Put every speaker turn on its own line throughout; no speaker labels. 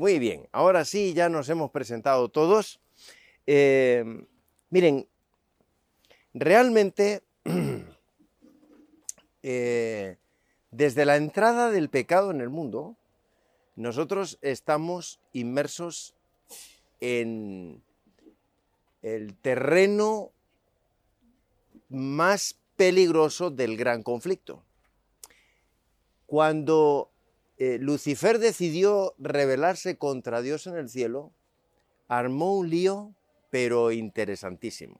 Muy bien, ahora sí, ya nos hemos presentado todos. Eh, miren, realmente, eh, desde la entrada del pecado en el mundo, nosotros estamos inmersos en el terreno más peligroso del gran conflicto. Cuando eh, Lucifer decidió rebelarse contra Dios en el cielo, armó un lío, pero interesantísimo.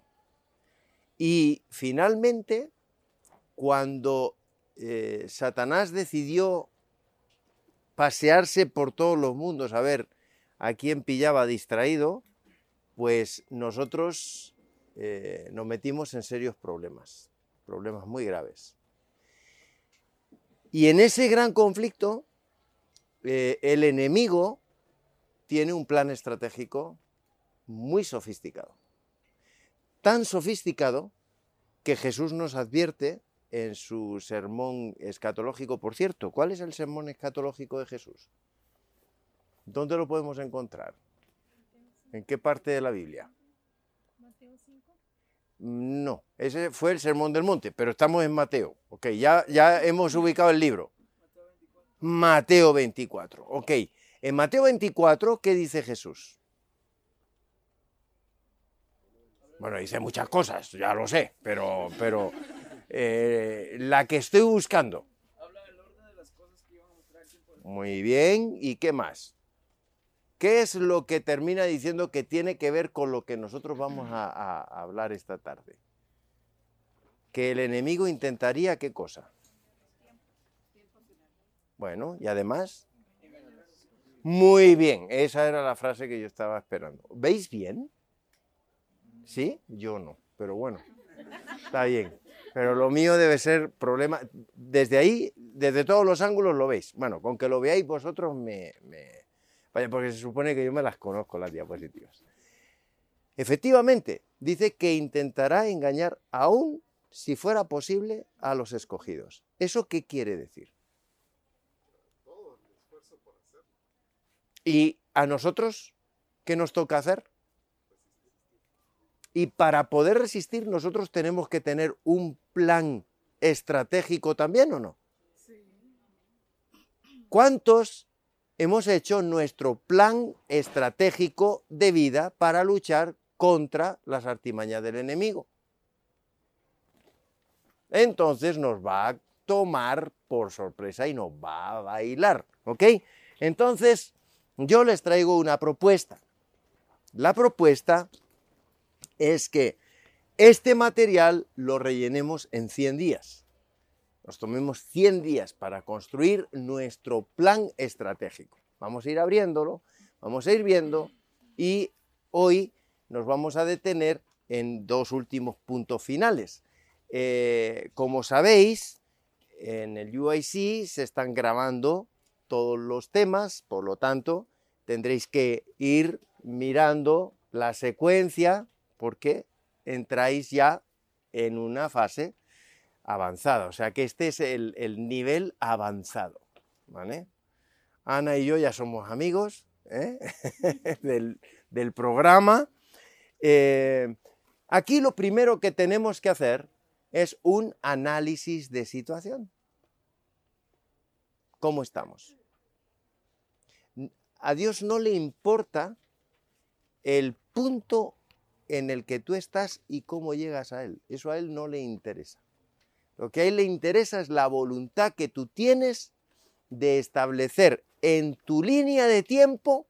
Y finalmente, cuando eh, Satanás decidió pasearse por todos los mundos a ver a quién pillaba distraído, pues nosotros eh, nos metimos en serios problemas, problemas muy graves. Y en ese gran conflicto, eh, el enemigo tiene un plan estratégico muy sofisticado. Tan sofisticado que Jesús nos advierte en su sermón escatológico. Por cierto, ¿cuál es el sermón escatológico de Jesús? ¿Dónde lo podemos encontrar? ¿En qué parte de la Biblia? Mateo 5. No, ese fue el Sermón del Monte, pero estamos en Mateo. Ok, ya, ya hemos ubicado el libro. Mateo 24. Ok, en Mateo 24, ¿qué dice Jesús? Bueno, dice muchas cosas, ya lo sé, pero, pero eh, la que estoy buscando. Muy bien, ¿y qué más? ¿Qué es lo que termina diciendo que tiene que ver con lo que nosotros vamos a, hablar esta tarde? Que el enemigo intentaría qué cosa. Bueno, y además... Muy bien, esa era la frase que yo estaba esperando. ¿Veis bien? ¿Sí? Yo no, pero bueno, está bien. Pero lo mío debe ser problema. Desde ahí, desde todos los ángulos lo veis. Bueno, con que lo veáis vosotros me Vaya, porque se supone que yo me las conozco las diapositivas. Efectivamente, dice que intentará engañar aún si fuera posible a los escogidos. ¿Eso qué quiere decir? ¿Y a nosotros qué nos toca hacer? Y para poder resistir nosotros tenemos que tener un plan estratégico también o no? ¿Cuántos hemos hecho nuestro plan estratégico de vida para luchar contra las artimañas del enemigo. Entonces nos va a tomar por sorpresa y nos va a bailar, ¿ok? Entonces yo les traigo una propuesta. La propuesta es que este material lo rellenemos en 100 días nos tomemos 100 días para construir nuestro plan estratégico. Vamos a ir abriéndolo, vamos a ir viendo y hoy nos vamos a detener en dos últimos puntos finales. Eh, como sabéis, en el UIC se están grabando todos los temas, por lo tanto, tendréis que ir mirando la secuencia porque entráis ya en una fase avanzada. O sea que este es el, nivel avanzado. Ana y yo ya somos amigos ¿eh? del, programa. Eh, aquí lo primero que tenemos que hacer es un análisis de situación. ¿Cómo estamos? A Dios no le importa el punto en el que tú estás y cómo llegas a Él. Eso a Él no le interesa. Lo que a él le interesa es la voluntad que tú tienes de establecer en tu línea de tiempo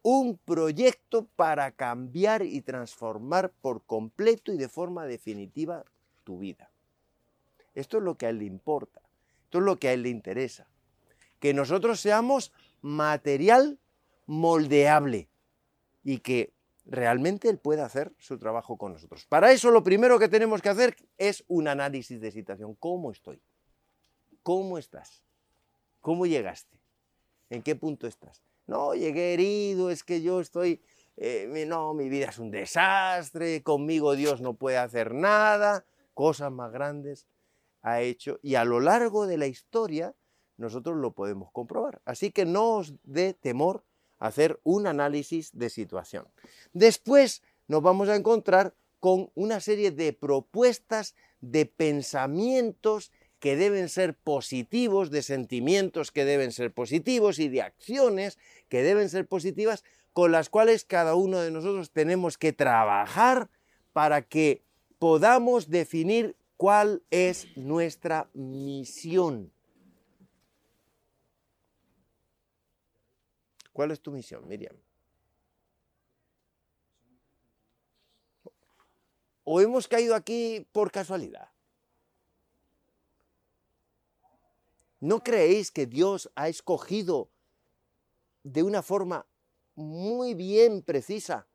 un proyecto para cambiar y transformar por completo y de forma definitiva tu vida. Esto es lo que a él le importa, esto es lo que a él le interesa. Que nosotros seamos material moldeable y que realmente Él puede hacer su trabajo con nosotros. Para eso lo primero que tenemos que hacer es un análisis de situación. ¿Cómo estoy? ¿Cómo estás? ¿Cómo llegaste? ¿En qué punto estás? No, llegué herido, es que yo estoy... Eh, no, mi vida es un desastre, conmigo Dios no puede hacer nada, cosas más grandes ha hecho y a lo largo de la historia nosotros lo podemos comprobar. Así que no os dé temor hacer un análisis de situación. Después nos vamos a encontrar con una serie de propuestas, de pensamientos que deben ser positivos, de sentimientos que deben ser positivos y de acciones que deben ser positivas, con las cuales cada uno de nosotros tenemos que trabajar para que podamos definir cuál es nuestra misión. ¿Cuál es tu misión, Miriam? ¿O hemos caído aquí por casualidad? ¿No creéis que Dios ha escogido de una forma muy bien precisa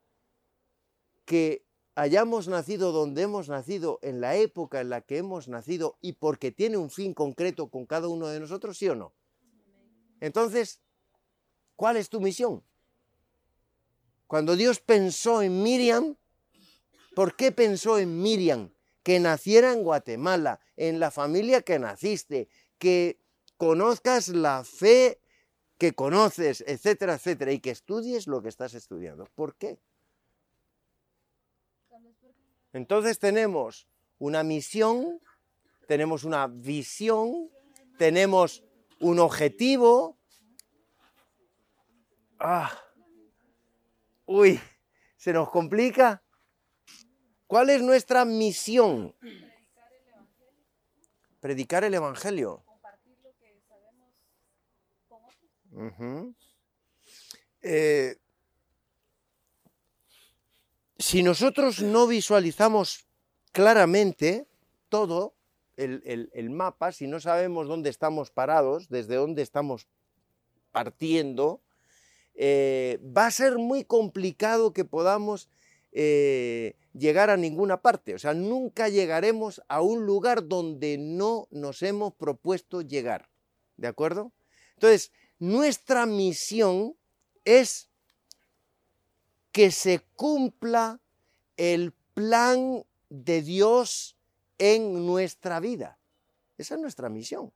que hayamos nacido donde hemos nacido, en la época en la que hemos nacido y porque tiene un fin concreto con cada uno de nosotros, sí o no? Entonces, ¿cuál es tu misión? Cuando Dios pensó en Miriam, ¿por qué pensó en Miriam? Que naciera en Guatemala, en la familia que naciste, que conozcas la fe que conoces, etcétera, etcétera, y que estudies lo que estás estudiando. ¿Por qué? Entonces tenemos una misión, tenemos una visión, tenemos un objetivo. Ah, uy, se nos complica. ¿Cuál es nuestra misión? Predicar el Evangelio. Eh, si nosotros no visualizamos claramente todo el, mapa, si no sabemos dónde estamos parados, desde dónde estamos partiendo, eh, va a ser muy complicado que podamos eh, llegar a ninguna parte. O sea, nunca llegaremos a un lugar donde no nos hemos propuesto llegar. ¿De acuerdo? Entonces, nuestra misión es que se cumpla el plan de Dios en nuestra vida. Esa es nuestra misión.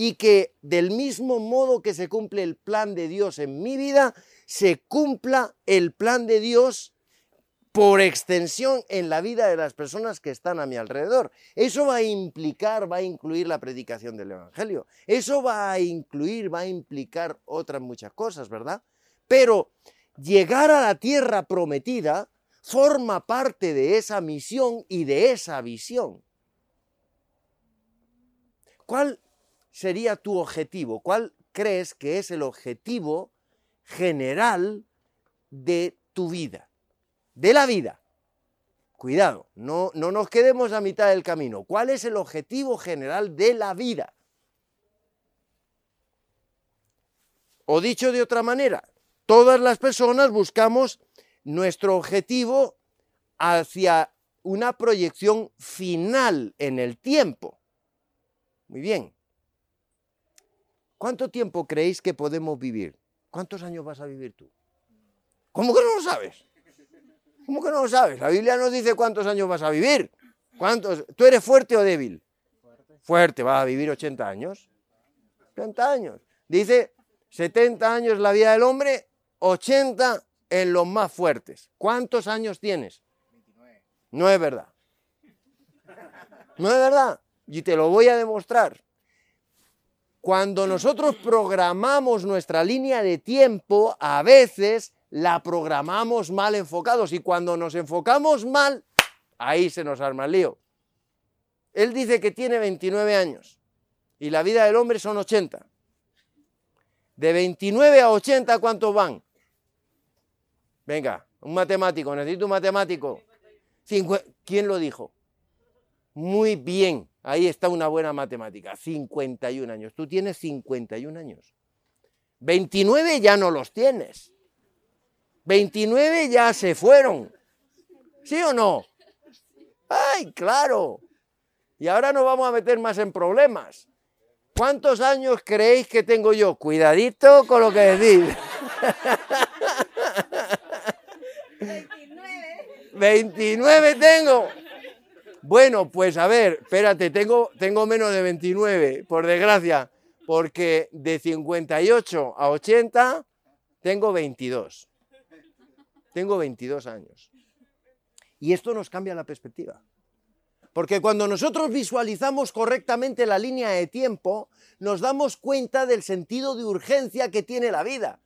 Y que del mismo modo que se cumple el plan de Dios en mi vida, se cumpla el plan de Dios por extensión en la vida de las personas que están a mi alrededor. Eso va a implicar, va a incluir la predicación del Evangelio. Eso va a incluir, va a implicar otras muchas cosas, ¿verdad? Pero llegar a la tierra prometida forma parte de esa misión y de esa visión. ¿Cuál sería tu objetivo? ¿Cuál crees que es el objetivo general de tu vida? de la vida. Cuidado, no, no nos quedemos a mitad del camino. ¿Cuál es el objetivo general de la vida? O dicho de otra manera, todas las personas buscamos nuestro objetivo hacia una proyección final en el tiempo. Muy bien. ¿Cuánto tiempo creéis que podemos vivir? ¿Cuántos años vas a vivir tú? ¿Cómo que no lo sabes? ¿Cómo que no lo sabes? La Biblia nos dice cuántos años vas a vivir. ¿Cuántos? ¿Tú eres fuerte o débil? Fuerte. Fuerte, vas a vivir 80 años. 80 años. Dice 70 años la vida del hombre, 80 en los más fuertes. ¿Cuántos años tienes? 29. No es verdad. No es verdad. Y te lo voy a demostrar. Cuando nosotros programamos nuestra línea de tiempo, a veces la programamos mal enfocados y cuando nos enfocamos mal, ahí se nos arma el lío. Él dice que tiene 29 años y la vida del hombre son 80. De 29 a 80, ¿cuántos van? Venga, un matemático, necesito un matemático. ¿Quién lo dijo? Muy bien, ahí está una buena matemática. 51 años. Tú tienes 51 años. 29 ya no los tienes. 29 ya se fueron. ¿Sí o no? ¡Ay, claro! Y ahora nos vamos a meter más en problemas. ¿Cuántos años creéis que tengo yo? Cuidadito con lo que decís. 29. 29 tengo. Bueno, pues a ver, espérate, tengo, tengo menos de 29, por desgracia, porque de 58 a 80 Tengo 22. Tengo 22 años. Y esto nos cambia la perspectiva. Porque cuando nosotros visualizamos correctamente la línea de tiempo, nos damos cuenta del sentido de urgencia que tiene la vida.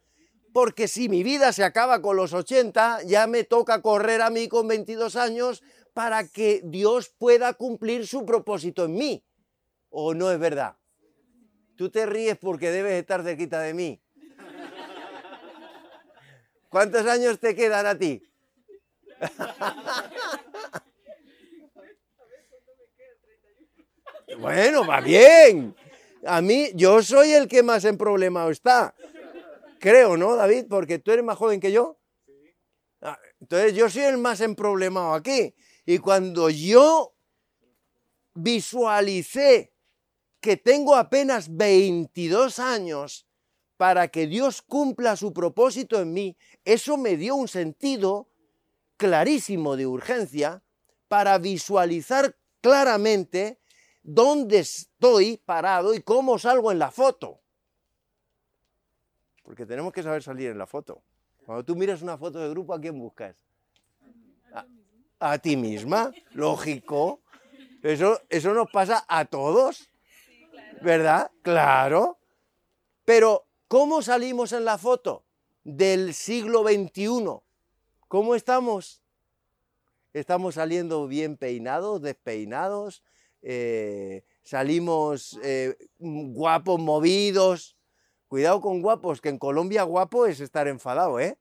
Porque si mi vida se acaba con los 80, ya me toca correr a mí con 22 años para que Dios pueda cumplir su propósito en mí. ¿O no es verdad? Tú te ríes porque debes estar cerquita de mí. ¿Cuántos años te quedan a ti? Bueno, va bien. A mí, yo soy el que más en problema está. Creo, ¿no, David? Porque tú eres más joven que yo. Ah, entonces yo soy el más en problema aquí. Y cuando yo visualicé que tengo apenas 22 años para que Dios cumpla su propósito en mí, eso me dio un sentido clarísimo de urgencia para visualizar claramente dónde estoy parado y cómo salgo en la foto. Porque tenemos que saber salir en la foto. Cuando tú miras una foto de grupo, ¿a quién buscas? A, ti misma, lógico. Eso, eso nos pasa a todos, ¿verdad? Claro. Pero, ¿cómo salimos en la foto del siglo XXI? ¿Cómo estamos? Estamos saliendo bien peinados, despeinados, eh, salimos eh, guapos, movidos. Cuidado con guapos, que en Colombia guapo es estar enfadado, ¿eh?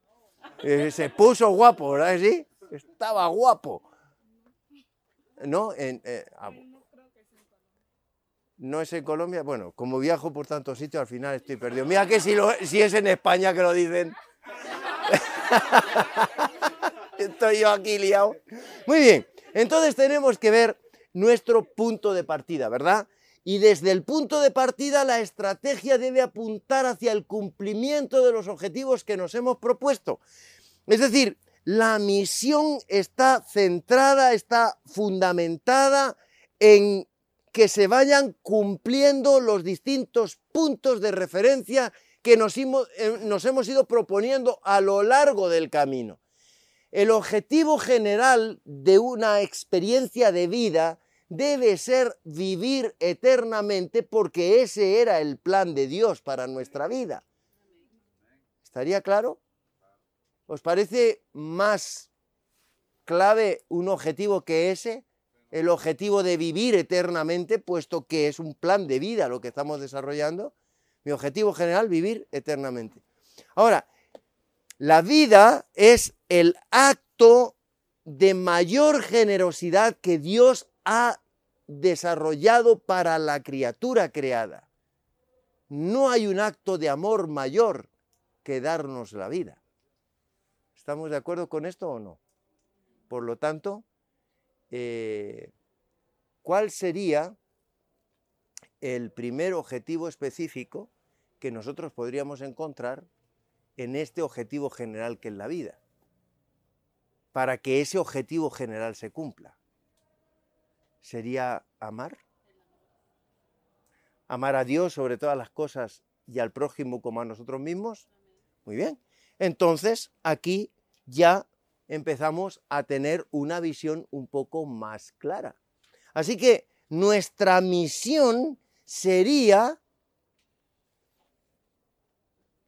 eh se puso guapo, ¿verdad? Sí, estaba guapo. ¿No? Ah, no es en Colombia. Bueno, como viajo por tantos sitios, al final estoy perdido. Mira que si, si es en España que lo dicen. Estoy yo aquí liado. Muy bien, entonces tenemos que ver nuestro punto de partida, ¿verdad? Y desde el punto de partida la estrategia debe apuntar hacia el cumplimiento de los objetivos que nos hemos propuesto. Es decir, la misión está centrada, está fundamentada en que se vayan cumpliendo los distintos puntos de referencia que nos, eh, nos hemos ido proponiendo a lo largo del camino. El objetivo general de una experiencia de vida debe ser vivir eternamente porque ese era el plan de Dios para nuestra vida. ¿Estaría claro? ¿Os parece más clave un objetivo que ese? El objetivo de vivir eternamente, puesto que es un plan de vida lo que estamos desarrollando. Mi objetivo general, vivir eternamente. Ahora, la vida es el acto de mayor generosidad que Dios ha desarrollado para la criatura creada. No hay un acto de amor mayor que darnos la vida. ¿Estamos de acuerdo con esto o no? Por lo tanto, eh, ¿cuál sería el primer objetivo específico que nosotros podríamos encontrar en este objetivo general que es la vida, para que ese objetivo general se cumpla. ¿Sería amar? Amar a Dios sobre todas las cosas y al prójimo como a nosotros mismos. Muy bien. Entonces, aquí ya empezamos a tener una visión un poco más clara. Así que nuestra misión sería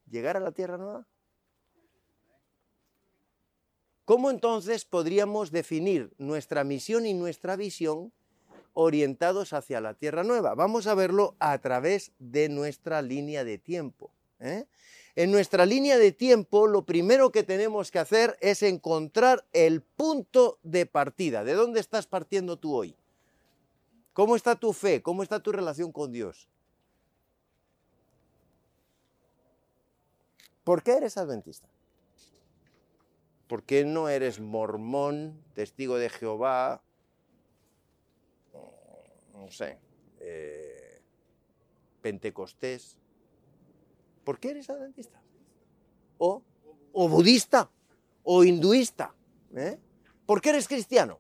llegar a la Tierra Nueva. ¿Cómo entonces podríamos definir nuestra misión y nuestra visión orientados hacia la Tierra Nueva? Vamos a verlo a través de nuestra línea de tiempo. ¿eh? En nuestra línea de tiempo, lo primero que tenemos que hacer es encontrar el punto de partida. ¿De dónde estás partiendo tú hoy? ¿Cómo está tu fe? ¿Cómo está tu relación con Dios? ¿Por qué eres adventista? ¿Por qué no eres mormón, testigo de Jehová? No sé, eh, pentecostés. ¿Por qué eres adventista? O, budista, o hinduista. ¿eh? ¿Por qué eres cristiano?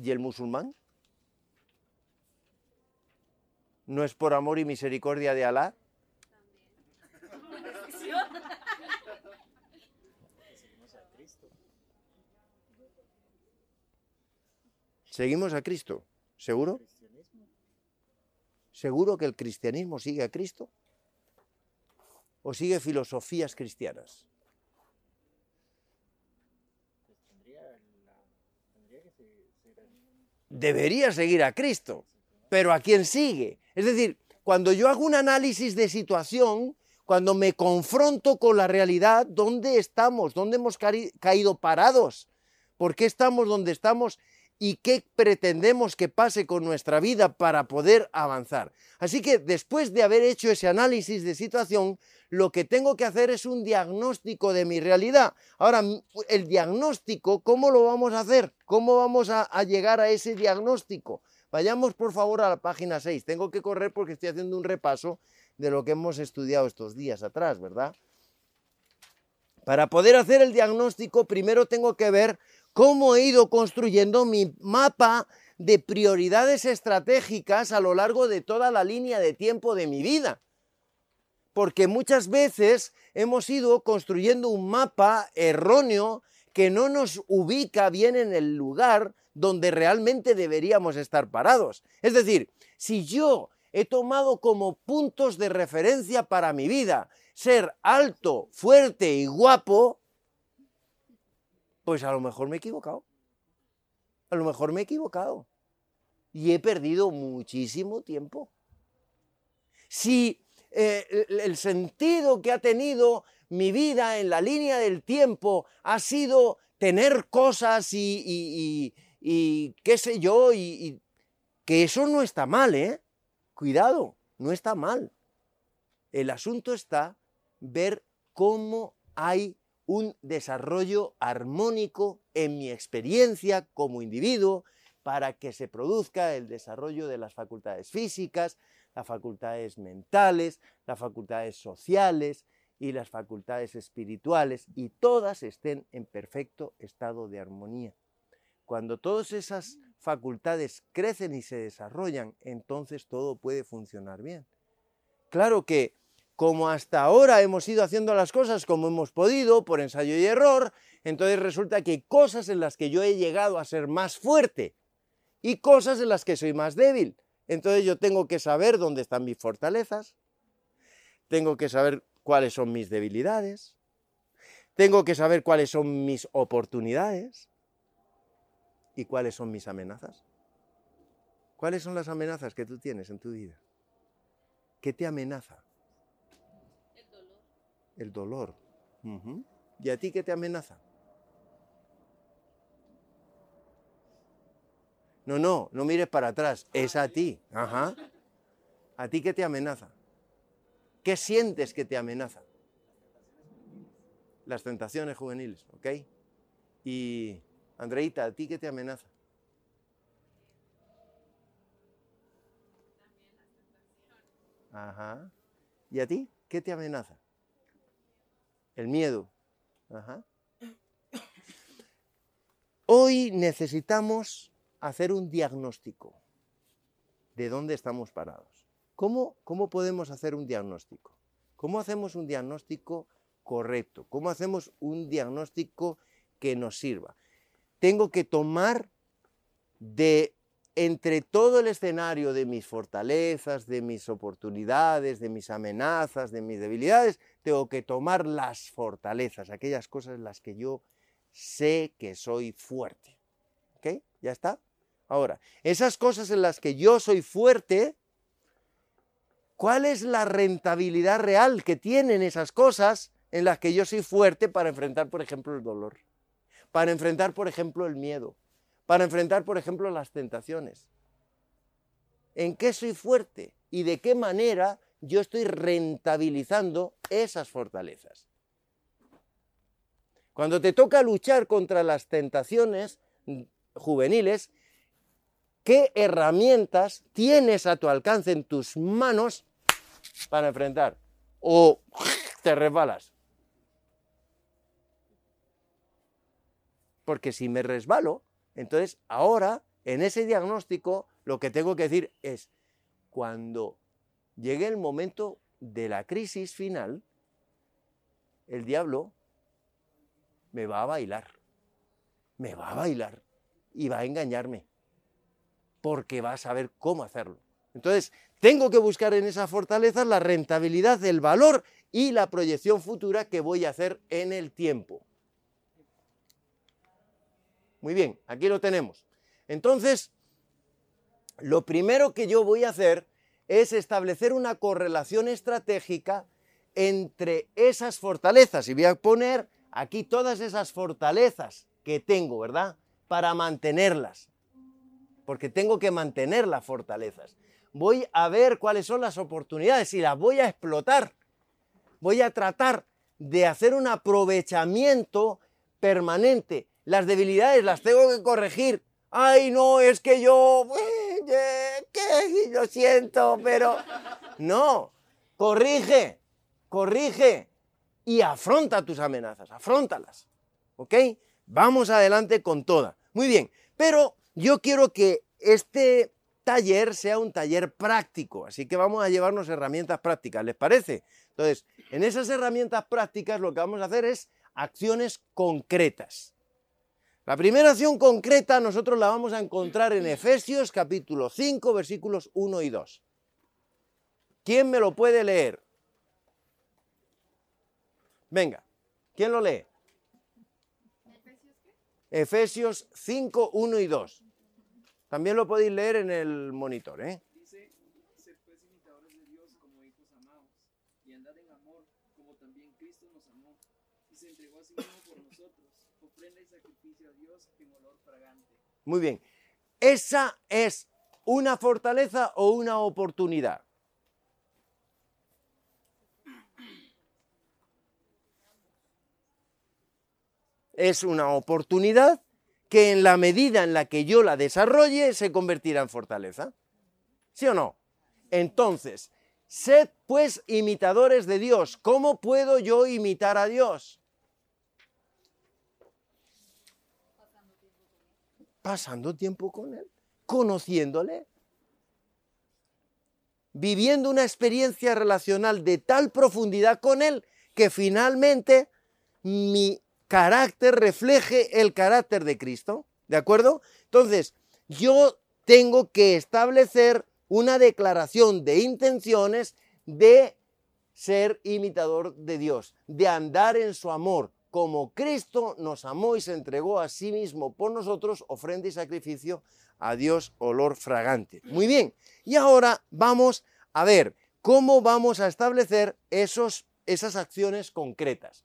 ¿Y el musulmán? ¿No es por amor y misericordia de Alá? Seguimos a Cristo, ¿seguro? ¿Seguro que el cristianismo sigue a Cristo? ¿O sigue filosofías cristianas? Debería seguir a Cristo, pero ¿a quién sigue? Es decir, cuando yo hago un análisis de situación, cuando me confronto con la realidad, ¿dónde estamos? ¿Dónde hemos caído parados? ¿Por qué estamos donde estamos? ¿Y qué pretendemos que pase con nuestra vida para poder avanzar? Así que después de haber hecho ese análisis de situación, lo que tengo que hacer es un diagnóstico de mi realidad. Ahora, el diagnóstico, ¿cómo lo vamos a hacer? ¿Cómo vamos a, llegar a ese diagnóstico? Vayamos por favor a la página 6. Tengo que correr porque estoy haciendo un repaso de lo que hemos estudiado estos días atrás, ¿verdad? Para poder hacer el diagnóstico, primero tengo que ver cómo he ido construyendo mi mapa de prioridades estratégicas a lo largo de toda la línea de tiempo de mi vida. Porque muchas veces hemos ido construyendo un mapa erróneo que no nos ubica bien en el lugar donde realmente deberíamos estar parados. Es decir, si yo he tomado como puntos de referencia para mi vida ser alto, fuerte y guapo, pues a lo mejor me he equivocado. A lo mejor me he equivocado. Y he perdido muchísimo tiempo. Si eh, el sentido que ha tenido mi vida en la línea del tiempo ha sido tener cosas y, y qué sé yo, y, que eso no está mal, ¿eh? Cuidado, no está mal. El asunto está ver cómo hay un desarrollo armónico en mi experiencia como individuo para que se produzca el desarrollo de las facultades físicas, las facultades mentales, las facultades sociales y las facultades espirituales y todas estén en perfecto estado de armonía. Cuando todas esas facultades crecen y se desarrollan, entonces todo puede funcionar bien. Claro que como hasta ahora hemos ido haciendo las cosas como hemos podido, por ensayo y error, entonces resulta que cosas en las que yo he llegado a ser más fuerte y cosas en las que soy más débil. Entonces yo tengo que saber dónde están mis fortalezas, tengo que saber cuáles son mis debilidades, tengo que saber cuáles son mis oportunidades y cuáles son mis amenazas. ¿Cuáles son las amenazas que tú tienes en tu vida? ¿Qué te amenaza? El dolor. ¿Y a ti qué te amenaza? No, no, no mires para atrás, es a ti. Ajá. ¿A ti qué te amenaza? ¿Qué sientes que te amenaza? Las tentaciones juveniles, ¿ok? Y Andreita, ¿a ti qué te amenaza? Ajá. ¿Y a ti qué te amenaza? El miedo. Hoy necesitamos hacer un diagnóstico de dónde estamos parados. ¿Cómo, ¿Cómo podemos hacer un diagnóstico? ¿Cómo hacemos un diagnóstico correcto? ¿Cómo hacemos un diagnóstico que nos sirva? Tengo que tomar de entre todo el escenario de mis fortalezas, de mis oportunidades, de mis amenazas, de mis debilidades, tengo que tomar las fortalezas, aquellas cosas en las que yo sé que soy fuerte. ¿Ok? ¿Ya está? Ahora, esas cosas en las que yo soy fuerte, ¿cuál es la rentabilidad real que tienen esas cosas en las que yo soy fuerte para enfrentar, por ejemplo, el dolor? Para enfrentar, por ejemplo, el miedo para enfrentar, por ejemplo, las tentaciones. ¿En qué soy fuerte? ¿Y de qué manera yo estoy rentabilizando esas fortalezas? Cuando te toca luchar contra las tentaciones juveniles, ¿qué herramientas tienes a tu alcance en tus manos para enfrentar? ¿O te resbalas? Porque si me resbalo, entonces, ahora, en ese diagnóstico, lo que tengo que decir es, cuando llegue el momento de la crisis final, el diablo me va a bailar, me va a bailar y va a engañarme, porque va a saber cómo hacerlo. Entonces, tengo que buscar en esas fortalezas la rentabilidad, el valor y la proyección futura que voy a hacer en el tiempo. Muy bien, aquí lo tenemos. Entonces, lo primero que yo voy a hacer es establecer una correlación estratégica entre esas fortalezas. Y voy a poner aquí todas esas fortalezas que tengo, ¿verdad? Para mantenerlas. Porque tengo que mantener las fortalezas. Voy a ver cuáles son las oportunidades y las voy a explotar. Voy a tratar de hacer un aprovechamiento permanente. Las debilidades las tengo que corregir. Ay, no, es que yo... ¿Qué? Lo siento, pero... No, corrige, corrige y afronta tus amenazas, afrontalas. ¿Ok? Vamos adelante con toda. Muy bien, pero yo quiero que este taller sea un taller práctico, así que vamos a llevarnos herramientas prácticas, ¿les parece? Entonces, en esas herramientas prácticas lo que vamos a hacer es acciones concretas. La primera acción concreta nosotros la vamos a encontrar en Efesios capítulo 5 versículos 1 y 2. ¿Quién me lo puede leer? Venga, ¿quién lo lee? Efesios 5, 1 y 2. También lo podéis leer en el monitor, ¿eh?
Dice, sed pues imitadores de Dios como hijos amados, y andad en amor, como también Cristo nos amó, y se entregó a sí mismo por nosotros, ofrenda y sacrificio a Dios en olor fragante.
Muy bien. ¿Esa es una fortaleza o una oportunidad? Es una oportunidad que en la medida en la que yo la desarrolle se convertirá en fortaleza. ¿Sí o no? Entonces, sed pues imitadores de Dios. ¿Cómo puedo yo imitar a Dios? Pasando tiempo con Él, conociéndole, viviendo una experiencia relacional de tal profundidad con Él que finalmente mi carácter refleje el carácter de Cristo. ¿De acuerdo? Entonces, yo tengo que establecer una declaración de intenciones de ser imitador de Dios, de andar en su amor, como Cristo nos amó y se entregó a sí mismo por nosotros, ofrenda y sacrificio a Dios, olor fragante. Muy bien, y ahora vamos a ver cómo vamos a establecer esos, esas acciones concretas.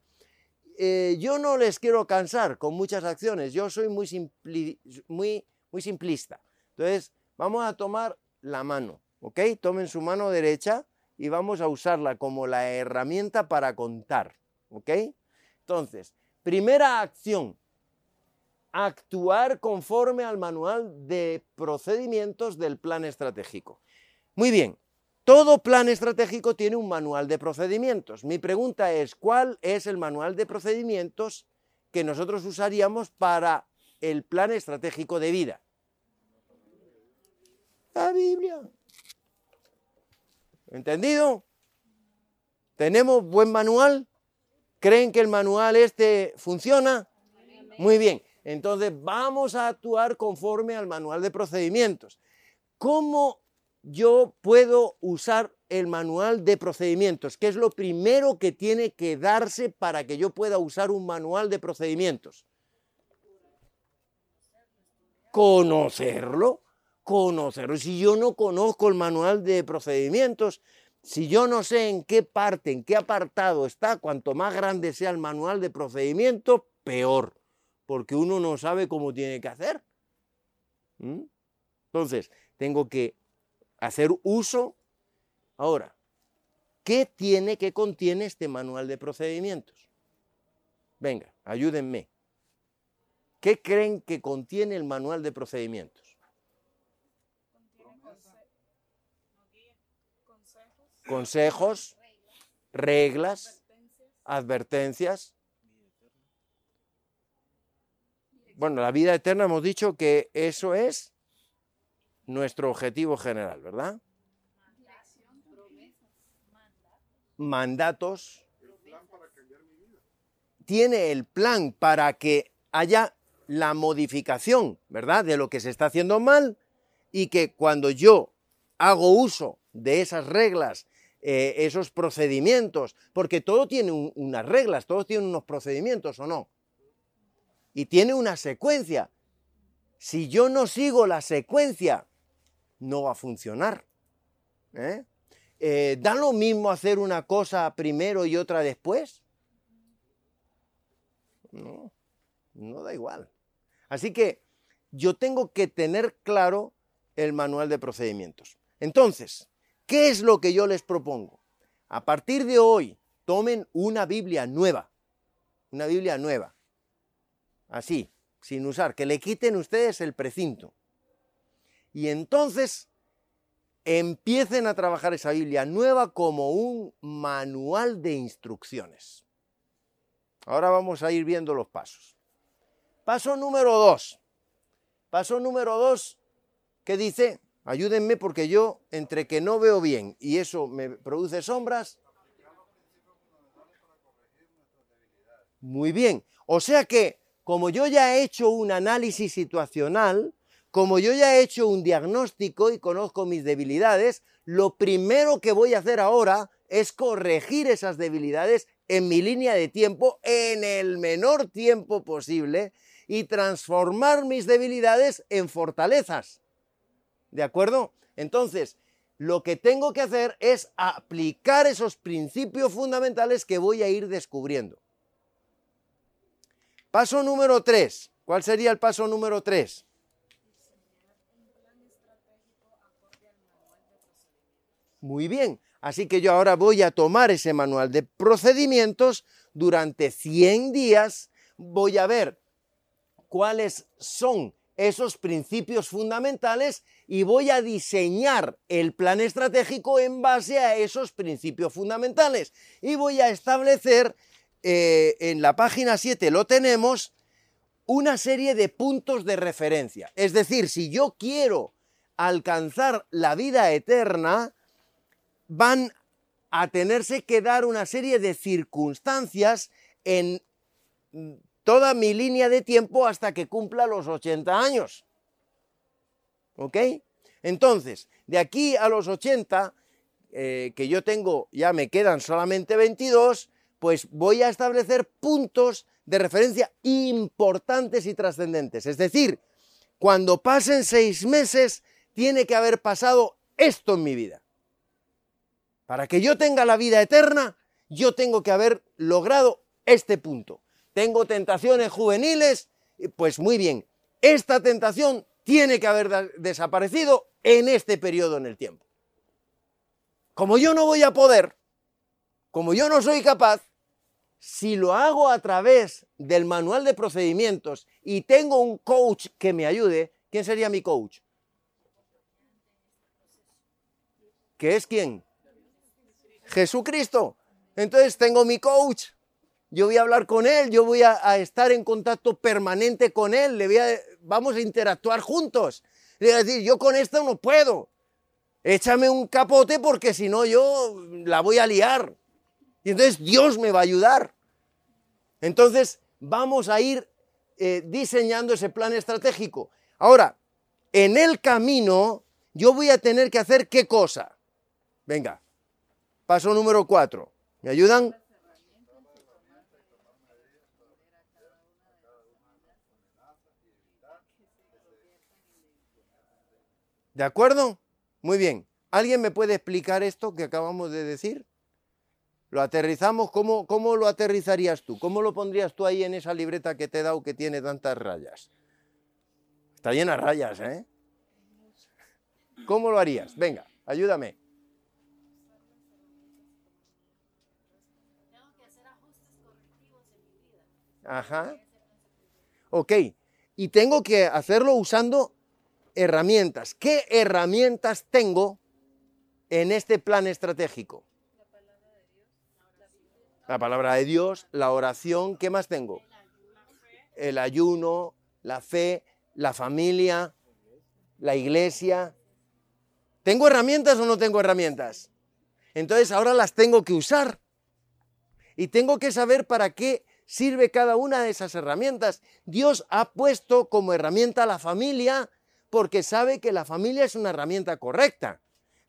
Eh, yo no les quiero cansar con muchas acciones, yo soy muy, muy, muy simplista. Entonces, vamos a tomar la mano, ¿ok? Tomen su mano derecha y vamos a usarla como la herramienta para contar, ¿ok? Entonces, primera acción, actuar conforme al manual de procedimientos del plan estratégico. Muy bien, todo plan estratégico tiene un manual de procedimientos. Mi pregunta es, ¿cuál es el manual de procedimientos que nosotros usaríamos para el plan estratégico de vida? La Biblia. ¿Entendido? ¿Tenemos buen manual? ¿Creen que el manual este funciona? Muy bien. Entonces vamos a actuar conforme al manual de procedimientos. ¿Cómo yo puedo usar el manual de procedimientos, que es lo primero que tiene que darse para que yo pueda usar un manual de procedimientos. Conocerlo, conocerlo. Si yo no conozco el manual de procedimientos, si yo no sé en qué parte, en qué apartado está, cuanto más grande sea el manual de procedimiento, peor, porque uno no sabe cómo tiene que hacer. Entonces, tengo que hacer uso. Ahora, ¿qué tiene, qué contiene este manual de procedimientos? Venga, ayúdenme. ¿Qué creen que contiene el manual de procedimientos? Consejos, reglas, advertencias. Bueno, la vida eterna hemos dicho que eso es nuestro objetivo general, ¿verdad? mandatos, tiene el plan para que haya la modificación, ¿verdad?, de lo que se está haciendo mal y que cuando yo hago uso de esas reglas, eh, esos procedimientos, porque todo tiene unas reglas, todo tiene unos procedimientos o no, y tiene una secuencia. Si yo no sigo la secuencia, no va a funcionar. ¿eh? Eh, ¿Da lo mismo hacer una cosa primero y otra después? No, no da igual. Así que yo tengo que tener claro el manual de procedimientos. Entonces, ¿qué es lo que yo les propongo? A partir de hoy, tomen una Biblia nueva, una Biblia nueva, así, sin usar, que le quiten ustedes el precinto. Y entonces empiecen a trabajar esa Biblia nueva como un manual de instrucciones. Ahora vamos a ir viendo los pasos. Paso número dos. Paso número dos, ¿qué dice? Ayúdenme porque yo, entre que no veo bien y eso me produce sombras. Muy bien. O sea que, como yo ya he hecho un análisis situacional, como yo ya he hecho un diagnóstico y conozco mis debilidades, lo primero que voy a hacer ahora es corregir esas debilidades en mi línea de tiempo en el menor tiempo posible y transformar mis debilidades en fortalezas. ¿De acuerdo? Entonces, lo que tengo que hacer es aplicar esos principios fundamentales que voy a ir descubriendo. Paso número 3. ¿Cuál sería el paso número 3? Muy bien, así que yo ahora voy a tomar ese manual de procedimientos durante 100 días, voy a ver cuáles son esos principios fundamentales y voy a diseñar el plan estratégico en base a esos principios fundamentales. Y voy a establecer, eh, en la página 7 lo tenemos, una serie de puntos de referencia. Es decir, si yo quiero alcanzar la vida eterna, van a tenerse que dar una serie de circunstancias en toda mi línea de tiempo hasta que cumpla los 80 años. ¿Ok? Entonces, de aquí a los 80, eh, que yo tengo, ya me quedan solamente 22, pues voy a establecer puntos de referencia importantes y trascendentes. Es decir, cuando pasen seis meses, tiene que haber pasado esto en mi vida. Para que yo tenga la vida eterna, yo tengo que haber logrado este punto. Tengo tentaciones juveniles, pues muy bien, esta tentación tiene que haber desaparecido en este periodo en el tiempo. Como yo no voy a poder, como yo no soy capaz, si lo hago a través del manual de procedimientos y tengo un coach que me ayude, ¿quién sería mi coach? ¿Qué es quién? Jesucristo. Entonces tengo mi coach, yo voy a hablar con él, yo voy a, estar en contacto permanente con él, le voy a, vamos a interactuar juntos. Le voy a decir, yo con esto no puedo, échame un capote porque si no yo la voy a liar. Y entonces Dios me va a ayudar. Entonces vamos a ir eh, diseñando ese plan estratégico. Ahora, en el camino yo voy a tener que hacer qué cosa. Venga, Paso número cuatro. ¿Me ayudan? ¿De acuerdo? Muy bien. ¿Alguien me puede explicar esto que acabamos de decir? Lo aterrizamos, ¿cómo, ¿cómo, lo aterrizarías tú? ¿Cómo lo pondrías tú ahí en esa libreta que te he dado que tiene tantas rayas? Está llena de rayas, ¿eh? ¿Cómo lo harías? Venga, ayúdame. Ajá. Ok. Y tengo que hacerlo usando herramientas. ¿Qué herramientas tengo en este plan estratégico? La palabra de Dios, la oración, ¿qué más tengo? El ayuno, la fe, la familia, la iglesia. ¿Tengo herramientas o no tengo herramientas? Entonces ahora las tengo que usar. Y tengo que saber para qué sirve cada una de esas herramientas. Dios ha puesto como herramienta a la familia porque sabe que la familia es una herramienta correcta.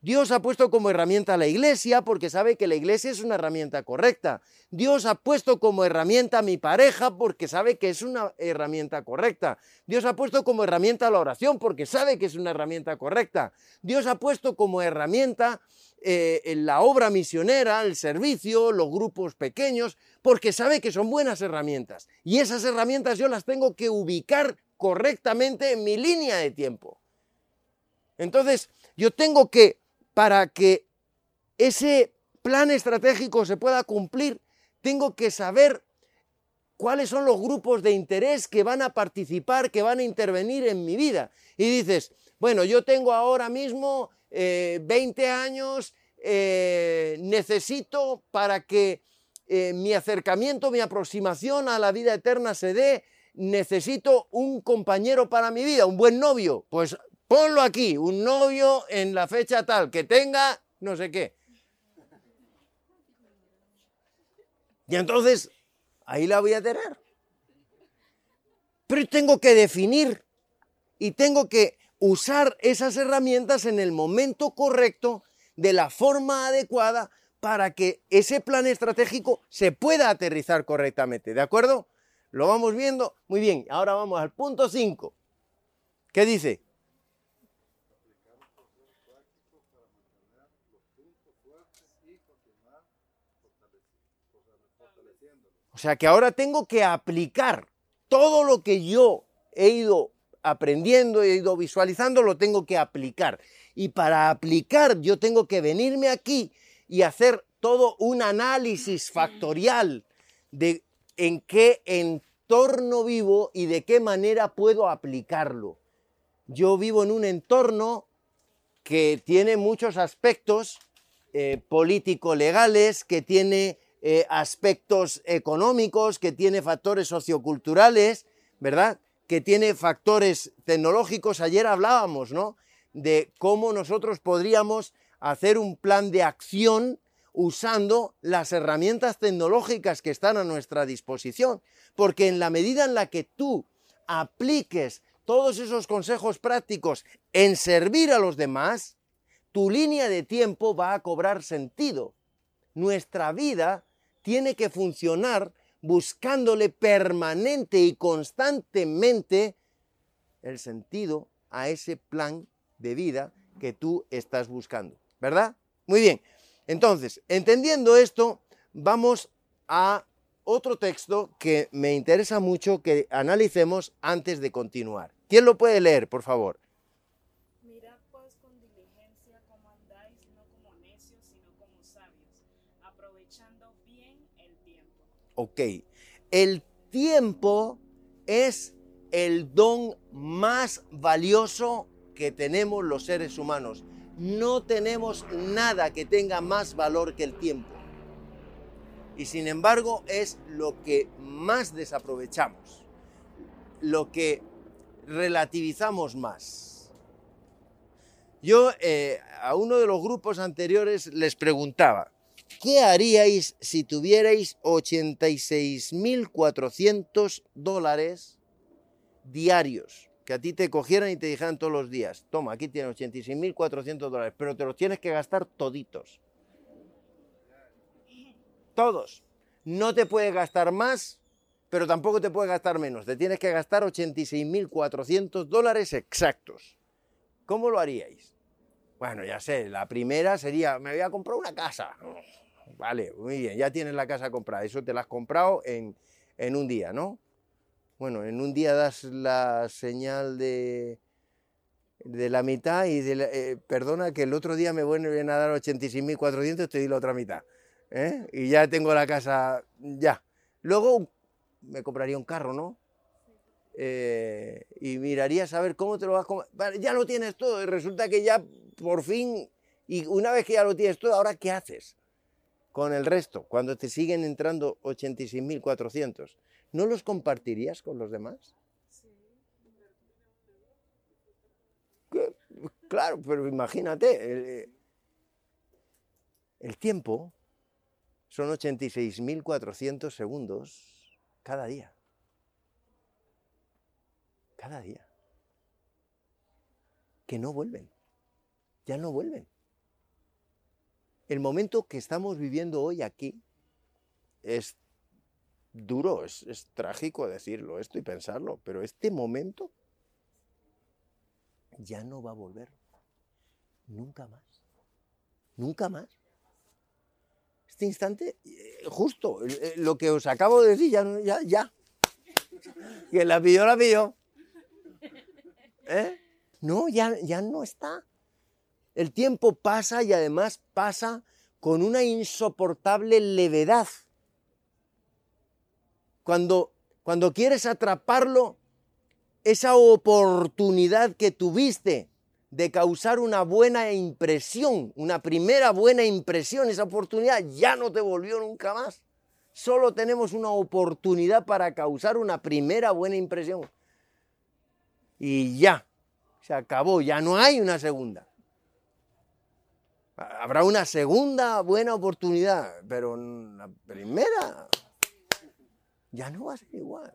Dios ha puesto como herramienta a la iglesia porque sabe que la iglesia es una herramienta correcta. Dios ha puesto como herramienta a mi pareja porque sabe que es una herramienta correcta. Dios ha puesto como herramienta la oración porque sabe que es una herramienta correcta. Dios ha puesto como herramienta eh, la obra misionera, el servicio, los grupos pequeños, porque sabe que son buenas herramientas. Y esas herramientas yo las tengo que ubicar correctamente en mi línea de tiempo. Entonces, yo tengo que para que ese plan estratégico se pueda cumplir, tengo que saber cuáles son los grupos de interés que van a participar, que van a intervenir en mi vida. Y dices, bueno, yo tengo ahora mismo 20 eh, años, eh, necesito para que eh, mi acercamiento, mi aproximación a la vida eterna se dé, necesito un compañero para mi vida, un buen novio. Pues ponlo aquí, un novio en la fecha tal, que tenga no sé qué. Y entonces, ahí la voy a tener. Pero tengo que definir y tengo que usar esas herramientas en el momento correcto, de la forma adecuada, para que ese plan estratégico se pueda aterrizar correctamente. ¿De acuerdo? Lo vamos viendo. Muy bien, ahora vamos al punto 5. ¿Qué dice? O sea que ahora tengo que aplicar todo lo que yo he ido aprendiendo, he ido visualizando, lo tengo que aplicar. Y para aplicar yo tengo que venirme aquí y hacer todo un análisis factorial de en qué entorno vivo y de qué manera puedo aplicarlo. Yo vivo en un entorno que tiene muchos aspectos eh, político-legales, que tiene eh, aspectos económicos, que tiene factores socioculturales, ¿verdad? Que tiene factores tecnológicos. Ayer hablábamos, ¿no? De cómo nosotros podríamos hacer un plan de acción usando las herramientas tecnológicas que están a nuestra disposición. Porque en la medida en la que tú apliques todos esos consejos prácticos en servir a los demás, tu línea de tiempo va a cobrar sentido. Nuestra vida tiene que funcionar buscándole permanente y constantemente el sentido a ese plan de vida que tú estás buscando, ¿verdad? Muy bien, entonces, entendiendo esto, vamos a otro texto que me interesa mucho que analicemos antes de continuar. ¿Quién lo puede leer, por favor? Ok, el tiempo es el don más valioso que tenemos los seres humanos. No tenemos nada que tenga más valor que el tiempo. Y sin embargo es lo que más desaprovechamos, lo que relativizamos más. Yo eh, a uno de los grupos anteriores les preguntaba, ¿Qué haríais si tuvierais 86.400 dólares diarios? Que a ti te cogieran y te dijeran todos los días, toma, aquí tienes 86.400 dólares, pero te los tienes que gastar toditos. Todos. No te puedes gastar más, pero tampoco te puedes gastar menos. Te tienes que gastar 86.400 dólares exactos. ¿Cómo lo haríais? Bueno, ya sé, la primera sería, me voy a comprar una casa. Vale, muy bien, ya tienes la casa comprada, eso te la has comprado en, un día, ¿no? Bueno, en un día das la señal de, de la mitad y de eh, perdona que el otro día me vuelven a dar 86.400, te di la otra mitad. ¿eh? Y ya tengo la casa, ya. Luego me compraría un carro, ¿no? Eh, y miraría a ver cómo te lo vas a comprar. ya lo tienes todo y resulta que ya por fin, y una vez que ya lo tienes todo, ahora ¿qué haces? con el resto, cuando te siguen entrando 86.400, ¿no los compartirías con los demás? Claro, pero imagínate, El tiempo son 86.400 segundos cada día. Cada día. Que no vuelven. Ya no vuelven. El momento que estamos viviendo hoy aquí es duro, es, es trágico decirlo esto y pensarlo, pero este momento ya no va a volver. Nunca más. Nunca más. Este instante, eh, justo, eh, lo que os acabo de decir, ya, ya, ya. Que la pilló, la pilló. ¿Eh? No, ya, ya no está. El tiempo pasa y además pasa con una insoportable levedad. Cuando, cuando quieres atraparlo, esa oportunidad que tuviste de causar una buena impresión, una primera buena impresión, esa oportunidad ya no te volvió nunca más. Solo tenemos una oportunidad para causar una primera buena impresión. Y ya, se acabó, ya no hay una segunda. Habrá una segunda buena oportunidad, pero la primera ya no va a ser igual.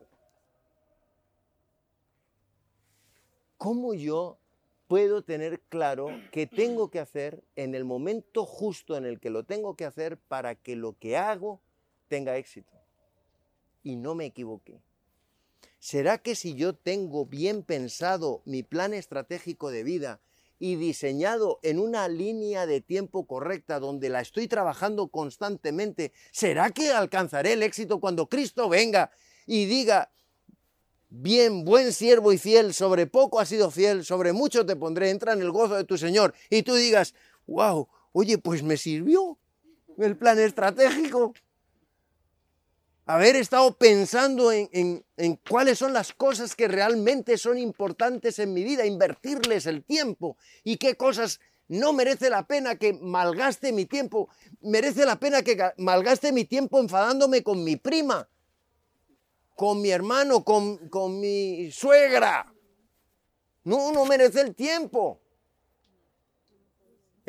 ¿Cómo yo puedo tener claro qué tengo que hacer en el momento justo en el que lo tengo que hacer para que lo que hago tenga éxito y no me equivoque? ¿Será que si yo tengo bien pensado mi plan estratégico de vida y diseñado en una línea de tiempo correcta donde la estoy trabajando constantemente, ¿será que alcanzaré el éxito cuando Cristo venga y diga, bien, buen siervo y fiel, sobre poco has sido fiel, sobre mucho te pondré, entra en el gozo de tu Señor, y tú digas, wow, oye, pues me sirvió el plan estratégico, haber estado pensando en, cuáles son las cosas que realmente son importantes en mi vida, invertirles el tiempo y qué cosas no merece la pena que malgaste mi tiempo, merece la pena que malgaste mi tiempo enfadándome con mi prima, con mi hermano, con, con mi suegra. No, no merece el tiempo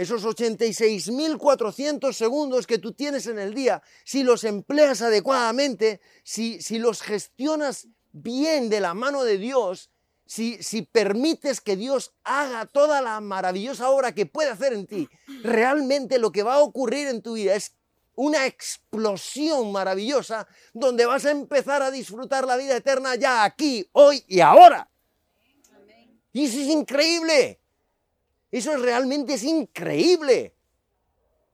esos 86.400 segundos que tú tienes en el día, si los empleas adecuadamente, si, si los gestionas bien de la mano de Dios, si, si, permites que Dios haga toda la maravillosa obra que puede hacer en ti, realmente lo que va a ocurrir en tu vida es una explosión maravillosa donde vas a empezar a disfrutar la vida eterna ya aquí, hoy y ahora. Y eso es increíble. Eso realmente es increíble.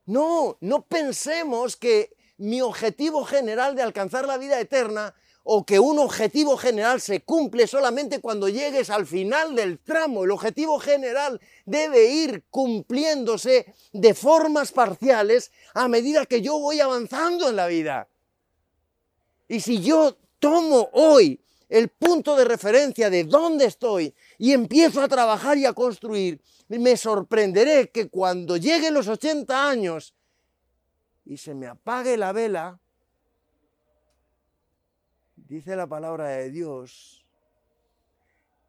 No, no pensemos que mi objetivo general de alcanzar la vida eterna o que un objetivo general se cumple solamente cuando llegues al final del tramo. El objetivo general debe ir cumpliéndose de formas parciales a medida que yo voy avanzando en la vida. Y si yo tomo hoy el punto de referencia de dónde estoy y empiezo a trabajar y a construir, me sorprenderé que cuando lleguen los 80 años y se me apague la vela, dice la palabra de Dios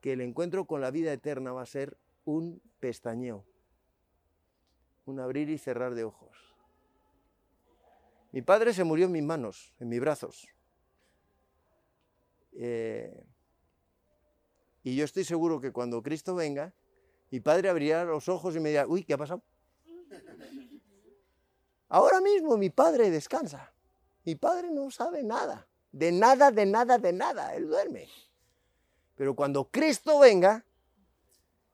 que el encuentro con la vida eterna va a ser un pestañeo, un abrir y cerrar de ojos. Mi padre se murió en mis manos, en mis brazos. Eh, y yo estoy seguro que cuando Cristo venga, mi padre abriría los ojos y me diría, uy, ¿qué ha pasado? Ahora mismo mi padre descansa. Mi padre no sabe nada. De nada, de nada, de nada. Él duerme. Pero cuando Cristo venga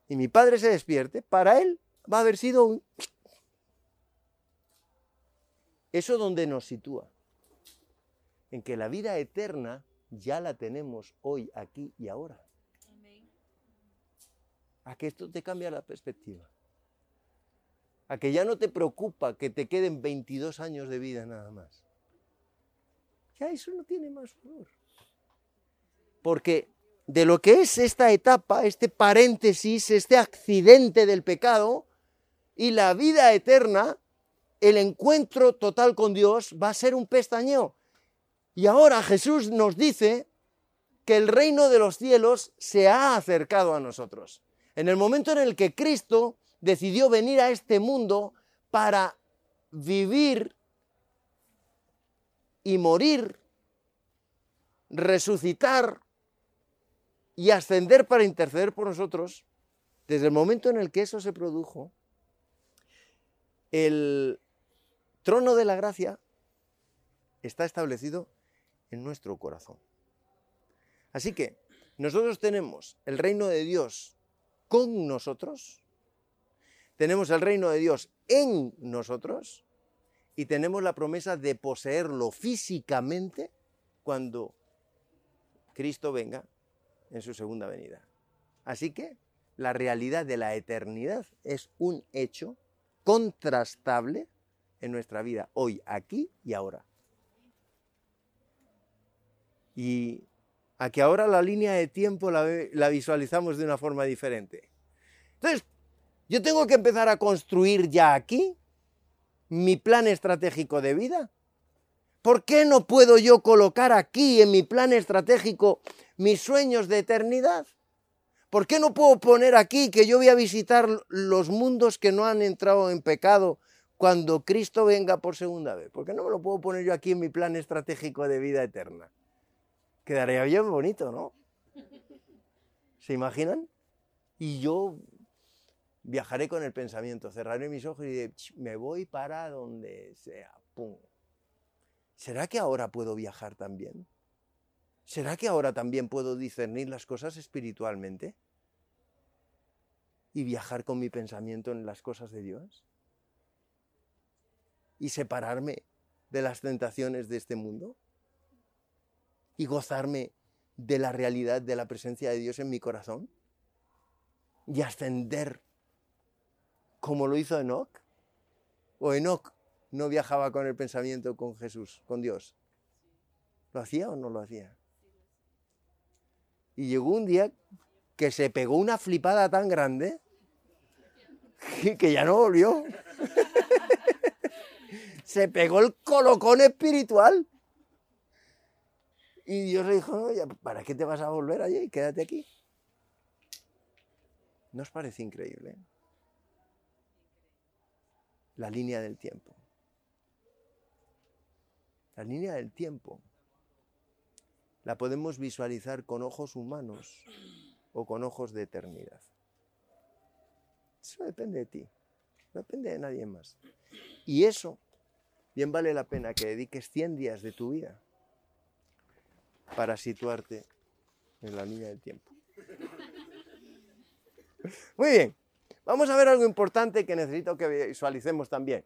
y mi padre se despierte, para él va a haber sido un... Eso donde nos sitúa. En que la vida eterna ya la tenemos hoy, aquí y ahora a que esto te cambia la perspectiva. A que ya no te preocupa que te queden 22 años de vida nada más. Ya eso no tiene más valor. Porque de lo que es esta etapa, este paréntesis, este accidente del pecado y la vida eterna, el encuentro total con Dios va a ser un pestañeo. Y ahora Jesús nos dice que el reino de los cielos se ha acercado a nosotros. En el momento en el que Cristo decidió venir a este mundo para vivir y morir, resucitar y ascender para interceder por nosotros, desde el momento en el que eso se produjo, el trono de la gracia está establecido en nuestro corazón. Así que nosotros tenemos el reino de Dios con nosotros, tenemos el reino de Dios en nosotros y tenemos la promesa de poseerlo físicamente cuando Cristo venga en su segunda venida. Así que la realidad de la eternidad es un hecho contrastable en nuestra vida, hoy, aquí y ahora. Y aquí ahora la línea de tiempo la, la visualizamos de una forma diferente. Entonces, yo tengo que empezar a construir ya aquí mi plan estratégico de vida. ¿Por qué no puedo yo colocar aquí en mi plan estratégico mis sueños de eternidad? ¿Por qué no puedo poner aquí que yo voy a visitar los mundos que no han entrado en pecado cuando Cristo venga por segunda vez? ¿Por qué no me lo puedo poner yo aquí en mi plan estratégico de vida eterna? Quedaría bien bonito, ¿no? ¿Se imaginan? Y yo viajaré con el pensamiento, cerraré mis ojos y diré, me voy para donde sea. ¡Pum! ¿Será que ahora puedo viajar también? ¿Será que ahora también puedo discernir las cosas espiritualmente? ¿Y viajar con mi pensamiento en las cosas de Dios? ¿Y separarme de las tentaciones de este mundo? ¿Y gozarme de la realidad de la presencia de Dios en mi corazón? ¿Y ascender como lo hizo Enoch? ¿O Enoch no viajaba con el pensamiento con Jesús, con Dios? ¿Lo hacía o no lo hacía? Y llegó un día que se pegó una flipada tan grande que ya no volvió. se pegó el colocón espiritual. Y Dios le dijo, ¿para qué te vas a volver allí? Quédate aquí. ¿No os parece increíble? La línea del tiempo. La línea del tiempo la podemos visualizar con ojos humanos o con ojos de eternidad. Eso depende de ti, no depende de nadie más. Y eso, bien vale la pena que dediques 100 días de tu vida para situarte en la línea del tiempo. Muy bien, vamos a ver algo importante que necesito que visualicemos también.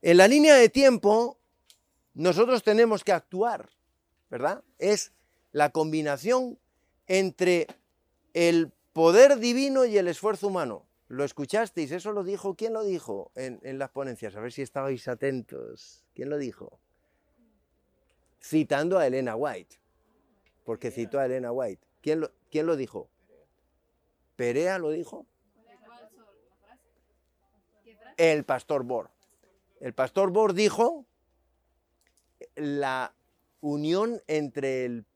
En la línea de tiempo nosotros tenemos que actuar, ¿verdad? Es la combinación entre el poder divino y el esfuerzo humano. ¿Lo escuchasteis? Eso lo dijo. ¿Quién lo dijo en, las ponencias? A ver si estabais atentos. ¿Quién lo dijo? Citando a Elena White. Porque citó a Elena White. ¿Quién lo, quién lo dijo? ¿Perea lo dijo? El pastor Bor. El pastor Bor dijo la unión entre el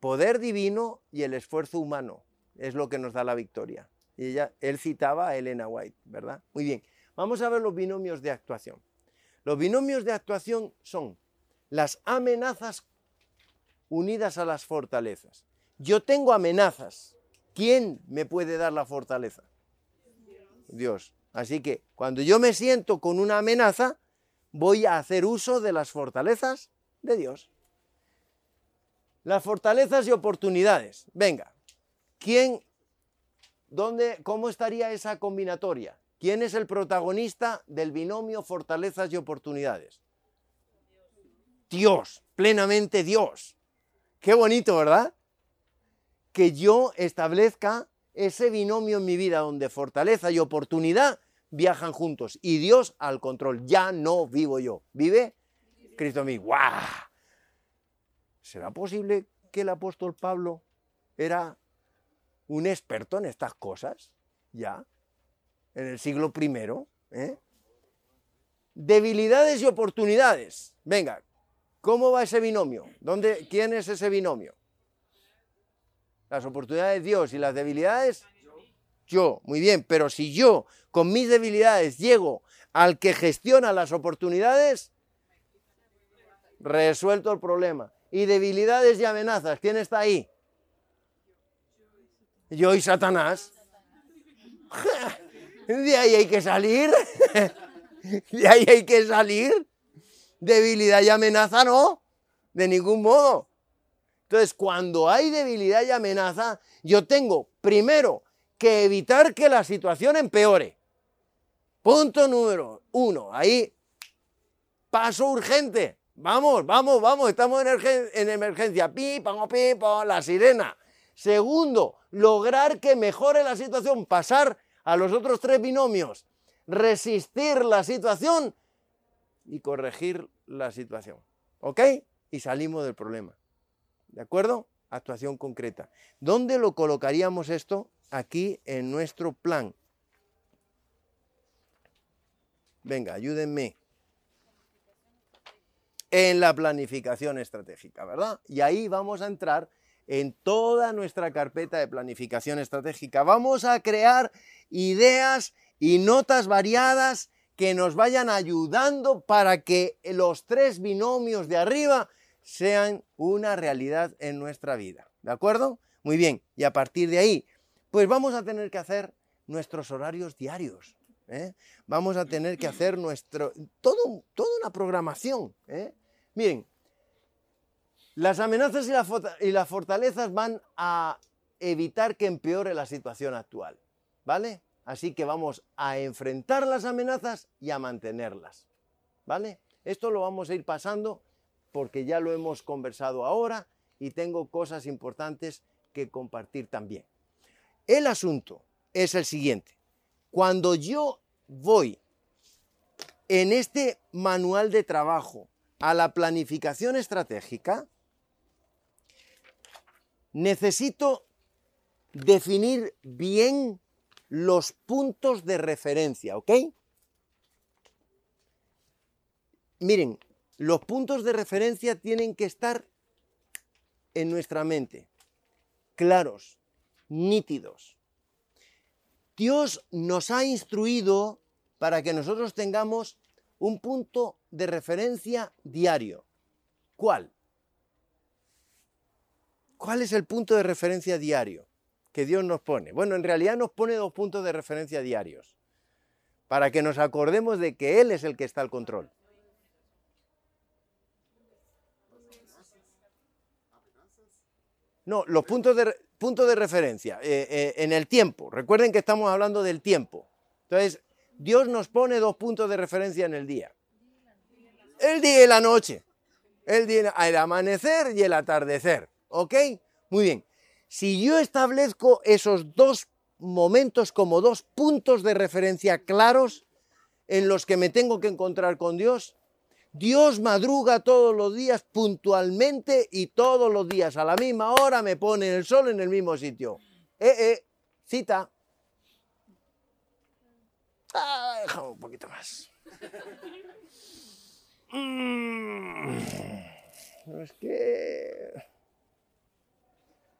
poder divino y el esfuerzo humano. Es lo que nos da la victoria. Y ella, él citaba a Elena White, ¿verdad? Muy bien. Vamos a ver los binomios de actuación. Los binomios de actuación son las amenazas unidas a las fortalezas. Yo tengo amenazas. ¿Quién me puede dar la fortaleza? Dios. Así que cuando yo me siento con una amenaza, voy a hacer uso de las fortalezas de Dios. Las fortalezas y oportunidades. Venga, ¿quién, dónde, cómo estaría esa combinatoria? ¿Quién es el protagonista del binomio fortalezas y oportunidades? Dios, plenamente Dios. Qué bonito, ¿verdad? Que yo establezca ese binomio en mi vida donde fortaleza y oportunidad viajan juntos y Dios al control. Ya no vivo yo, vive Cristo en mí. ¡Guau! ¿Será posible que el apóstol Pablo era un experto en estas cosas? Ya, en el siglo I. ¿eh? Debilidades y oportunidades. Venga, ¿cómo va ese binomio? ¿Dónde, ¿Quién es ese binomio? Las oportunidades de Dios y las debilidades. yo, muy bien, pero si yo con mis debilidades llego al que gestiona las oportunidades, resuelto el problema. Y debilidades y amenazas, ¿quién está ahí? Yo y Satanás. De ahí hay que salir. De ahí hay que salir. Debilidad y amenaza no. De ningún modo. Entonces, cuando hay debilidad y amenaza, yo tengo primero que evitar que la situación empeore. Punto número uno. Ahí, paso urgente. Vamos, vamos, vamos, estamos en, emergencia. Pi, pango, pi, la sirena. Segundo, lograr que mejore la situación, pasar a los otros tres binomios, resistir la situación y corregir la situación. ¿Ok? Y salimos del problema. ¿De acuerdo? Actuación concreta. ¿Dónde lo colocaríamos esto? Aquí en nuestro plan. Venga, ayúdenme. En la planificación estratégica, ¿verdad? Y ahí vamos a entrar en toda nuestra carpeta de planificación estratégica. Vamos a crear ideas y notas variadas que nos vayan ayudando para que los tres binomios de arriba sean una realidad en nuestra vida. ¿De acuerdo? Muy bien. Y a partir de ahí, pues vamos a tener que hacer nuestros horarios diarios. ¿eh? Vamos a tener que hacer nuestro, todo, toda una programación. ¿eh? Miren, las amenazas y, y las fortalezas van a evitar que empeore la situación actual. ¿Vale? Así que vamos a enfrentar las amenazas y a mantenerlas. ¿Vale? Esto lo vamos a ir pasando porque ya lo hemos conversado ahora y tengo cosas importantes que compartir también. El asunto es el siguiente. Cuando yo voy en este manual de trabajo a la planificación estratégica, necesito definir bien los puntos de referencia, ¿ok? Miren, los puntos de referencia tienen que estar en nuestra mente, claros, nítidos. Dios nos ha instruido para que nosotros tengamos un punto de referencia diario. ¿Cuál? ¿Cuál es el punto de referencia diario? Que Dios nos pone? Bueno, en realidad nos pone dos puntos de referencia diarios, para que nos acordemos de que Él es el que está al control. No, los puntos de, puntos de referencia eh, eh, en el tiempo. Recuerden que estamos hablando del tiempo. Entonces, Dios nos pone dos puntos de referencia en el día. El día y la noche. El, día, el amanecer y el atardecer. ¿Ok? Muy bien. Si yo establezco esos dos momentos como dos puntos de referencia claros en los que me tengo que encontrar con Dios, Dios madruga todos los días puntualmente y todos los días a la misma hora me pone el sol en el mismo sitio. Eh, eh, cita. Ah, déjame un poquito más. Mm, es que...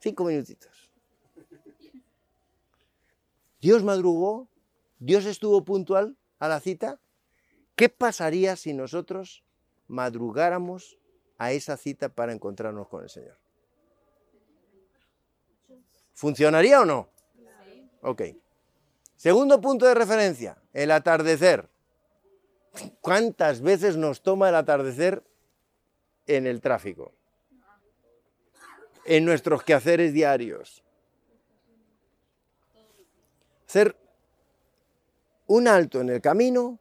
Cinco minutitos. Dios madrugó, Dios estuvo puntual a la cita. ¿Qué pasaría si nosotros madrugáramos a esa cita para encontrarnos con el Señor? ¿Funcionaría o no? Ok. Segundo punto de referencia, el atardecer. ¿Cuántas veces nos toma el atardecer en el tráfico? En nuestros quehaceres diarios. Hacer un alto en el camino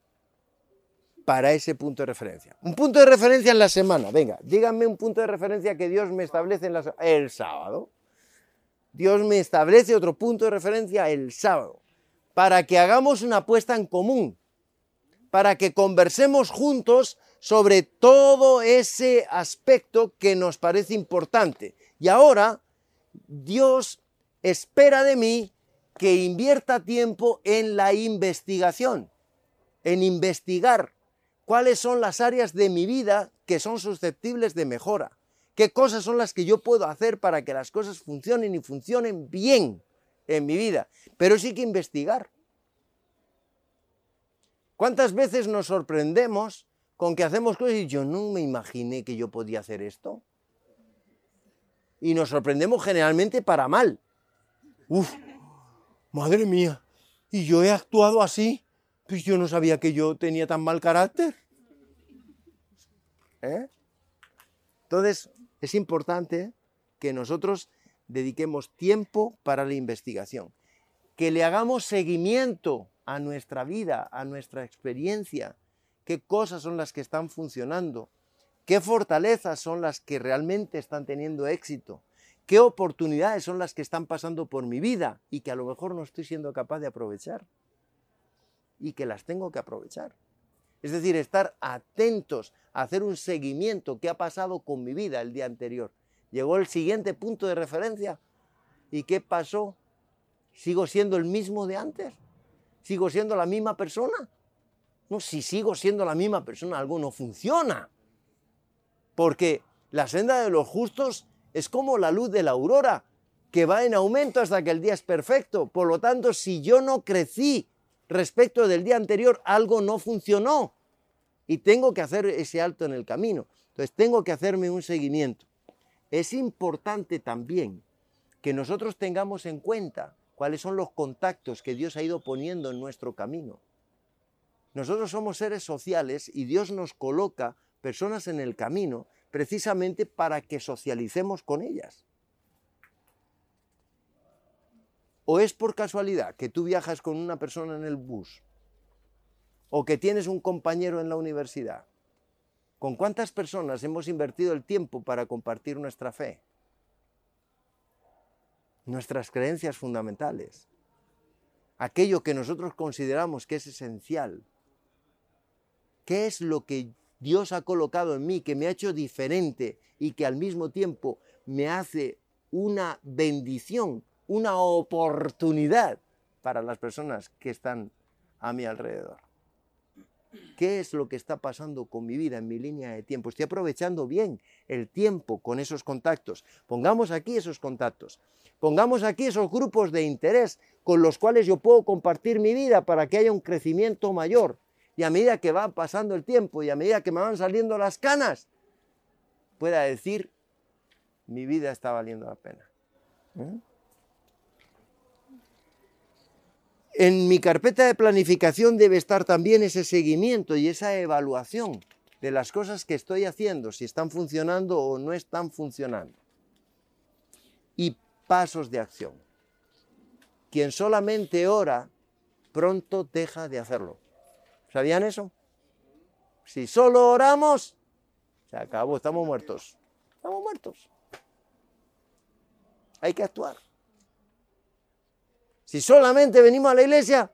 para ese punto de referencia. Un punto de referencia en la semana. Venga, díganme un punto de referencia que Dios me establece en la, el sábado. Dios me establece otro punto de referencia el sábado. Para que hagamos una apuesta en común. Para que conversemos juntos sobre todo ese aspecto que nos parece importante. Y ahora Dios espera de mí que invierta tiempo en la investigación, en investigar cuáles son las áreas de mi vida que son susceptibles de mejora, qué cosas son las que yo puedo hacer para que las cosas funcionen y funcionen bien. en mi vida, pero sí que investigar. ¿Cuántas veces nos sorprendemos con que hacemos cosas y yo no me imaginé que yo podía hacer esto? Y nos sorprendemos generalmente para mal. Uf, madre mía, y yo he actuado así, pues yo no sabía que yo tenía tan mal carácter. ¿Eh? Entonces, es importante que nosotros dediquemos tiempo para la investigación, que le hagamos seguimiento a nuestra vida, a nuestra experiencia, qué cosas son las que están funcionando, qué fortalezas son las que realmente están teniendo éxito, qué oportunidades son las que están pasando por mi vida y que a lo mejor no estoy siendo capaz de aprovechar y que las tengo que aprovechar. Es decir, estar atentos a hacer un seguimiento, qué ha pasado con mi vida el día anterior. Llegó el siguiente punto de referencia. ¿Y qué pasó? ¿Sigo siendo el mismo de antes? ¿Sigo siendo la misma persona? No, si sigo siendo la misma persona, algo no funciona. Porque la senda de los justos es como la luz de la aurora, que va en aumento hasta que el día es perfecto. Por lo tanto, si yo no crecí respecto del día anterior, algo no funcionó. Y tengo que hacer ese alto en el camino. Entonces, tengo que hacerme un seguimiento. Es importante también que nosotros tengamos en cuenta cuáles son los contactos que Dios ha ido poniendo en nuestro camino. Nosotros somos seres sociales y Dios nos coloca personas en el camino precisamente para que socialicemos con ellas. ¿O es por casualidad que tú viajas con una persona en el bus? ¿O que tienes un compañero en la universidad? ¿Con cuántas personas hemos invertido el tiempo para compartir nuestra fe? nuestras creencias fundamentales, aquello que nosotros consideramos que es esencial. ¿Qué es lo que Dios ha colocado en mí, que me ha hecho diferente y que al mismo tiempo me hace una bendición, una oportunidad para las personas que están a mi alrededor? ¿Qué es lo que está pasando con mi vida en mi línea de tiempo? Estoy aprovechando bien el tiempo con esos contactos. Pongamos aquí esos contactos. Pongamos aquí esos grupos de interés con los cuales yo puedo compartir mi vida para que haya un crecimiento mayor. Y a medida que va pasando el tiempo y a medida que me van saliendo las canas, pueda decir, mi vida está valiendo la pena. ¿Eh? En mi carpeta de planificación debe estar también ese seguimiento y esa evaluación de las cosas que estoy haciendo, si están funcionando o no están funcionando. Y pasos de acción. Quien solamente ora, pronto deja de hacerlo. ¿Sabían eso? Si solo oramos, se acabó, estamos muertos. Estamos muertos. Hay que actuar. Si solamente venimos a la iglesia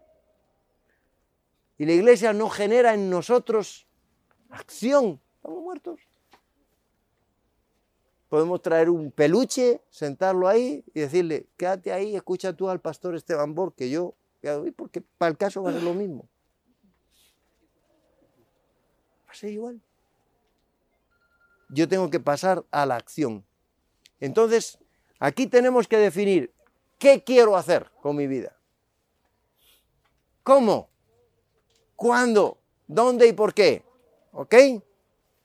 y la iglesia no genera en nosotros acción, estamos muertos. Podemos traer un peluche, sentarlo ahí y decirle, quédate ahí, escucha tú al pastor Esteban Bor, que yo, porque para el caso va a ser lo mismo. Va a igual. Yo tengo que pasar a la acción. Entonces, aquí tenemos que definir qué quiero hacer con mi vida. ¿Cómo? ¿Cuándo? ¿Dónde y por qué? ¿Ok?